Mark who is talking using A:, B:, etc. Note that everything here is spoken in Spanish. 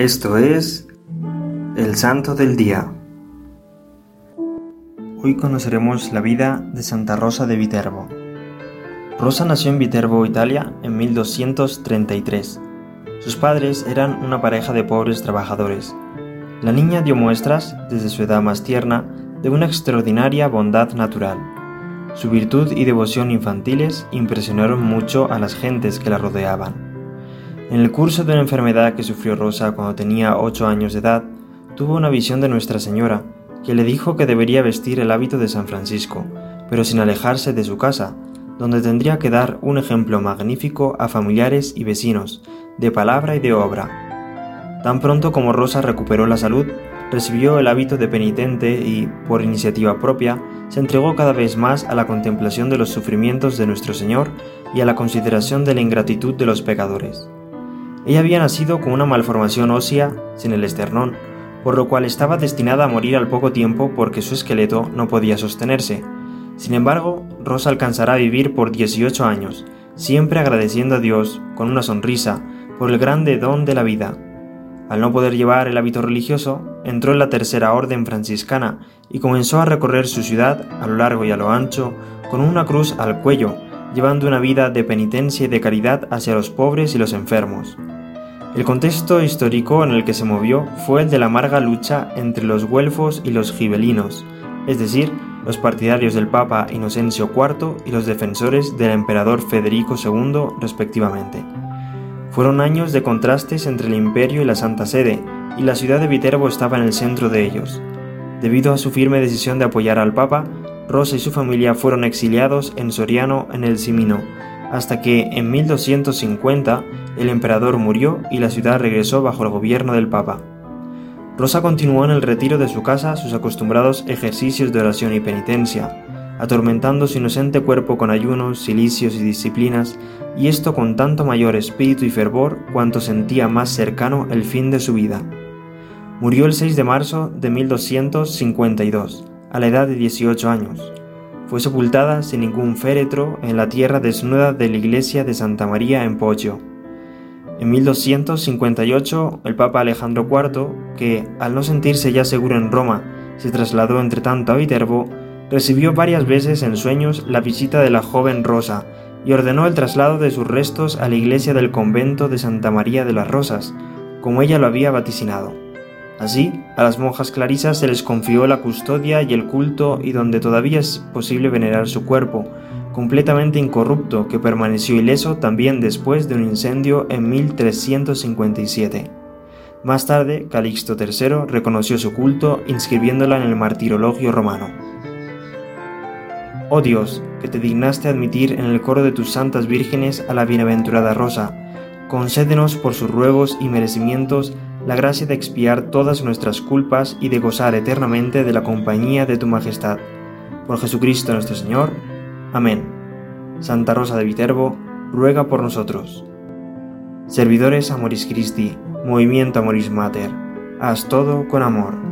A: Esto es el Santo del Día. Hoy conoceremos la vida de Santa Rosa de Viterbo. Rosa nació en Viterbo, Italia, en 1233. Sus padres eran una pareja de pobres trabajadores. La niña dio muestras, desde su edad más tierna, de una extraordinaria bondad natural. Su virtud y devoción infantiles impresionaron mucho a las gentes que la rodeaban. En el curso de una enfermedad que sufrió Rosa cuando tenía 8 años de edad, tuvo una visión de Nuestra Señora, que le dijo que debería vestir el hábito de San Francisco, pero sin alejarse de su casa, donde tendría que dar un ejemplo magnífico a familiares y vecinos, de palabra y de obra. Tan pronto como Rosa recuperó la salud, recibió el hábito de penitente y, por iniciativa propia, se entregó cada vez más a la contemplación de los sufrimientos de nuestro Señor y a la consideración de la ingratitud de los pecadores. Ella había nacido con una malformación ósea sin el esternón, por lo cual estaba destinada a morir al poco tiempo porque su esqueleto no podía sostenerse. Sin embargo, Rosa alcanzará a vivir por 18 años, siempre agradeciendo a Dios, con una sonrisa, por el grande don de la vida. Al no poder llevar el hábito religioso, entró en la tercera orden franciscana y comenzó a recorrer su ciudad a lo largo y a lo ancho con una cruz al cuello, llevando una vida de penitencia y de caridad hacia los pobres y los enfermos. El contexto histórico en el que se movió fue el de la amarga lucha entre los güelfos y los gibelinos, es decir, los partidarios del Papa Inocencio IV y los defensores del emperador Federico II respectivamente. Fueron años de contrastes entre el imperio y la Santa Sede, y la ciudad de Viterbo estaba en el centro de ellos. Debido a su firme decisión de apoyar al Papa, Rosa y su familia fueron exiliados en Soriano en el Cimino, hasta que en 1250 el emperador murió y la ciudad regresó bajo el gobierno del Papa. Rosa continuó en el retiro de su casa sus acostumbrados ejercicios de oración y penitencia, atormentando su inocente cuerpo con ayunos, silicios y disciplinas, y esto con tanto mayor espíritu y fervor cuanto sentía más cercano el fin de su vida. Murió el 6 de marzo de 1252, a la edad de 18 años. Fue sepultada sin ningún féretro en la tierra desnuda de la iglesia de Santa María en Poggio. En 1258, el Papa Alejandro IV, que, al no sentirse ya seguro en Roma, se trasladó entre tanto a Viterbo, recibió varias veces en sueños la visita de la joven Rosa y ordenó el traslado de sus restos a la iglesia del convento de Santa María de las Rosas, como ella lo había vaticinado. Así, a las monjas clarisas se les confió la custodia y el culto y donde todavía es posible venerar su cuerpo, completamente incorrupto, que permaneció ileso también después de un incendio en 1357. Más tarde, Calixto III reconoció su culto inscribiéndola en el martirologio romano. Oh Dios, que te dignaste admitir en el coro de tus santas vírgenes a la bienaventurada Rosa, concédenos por sus ruegos y merecimientos la gracia de expiar todas nuestras culpas y de gozar eternamente de la compañía de tu majestad. Por Jesucristo nuestro Señor. Amén. Santa Rosa de Viterbo, ruega por nosotros. Servidores Amoris Christi, Movimiento Amoris Mater, haz todo con amor.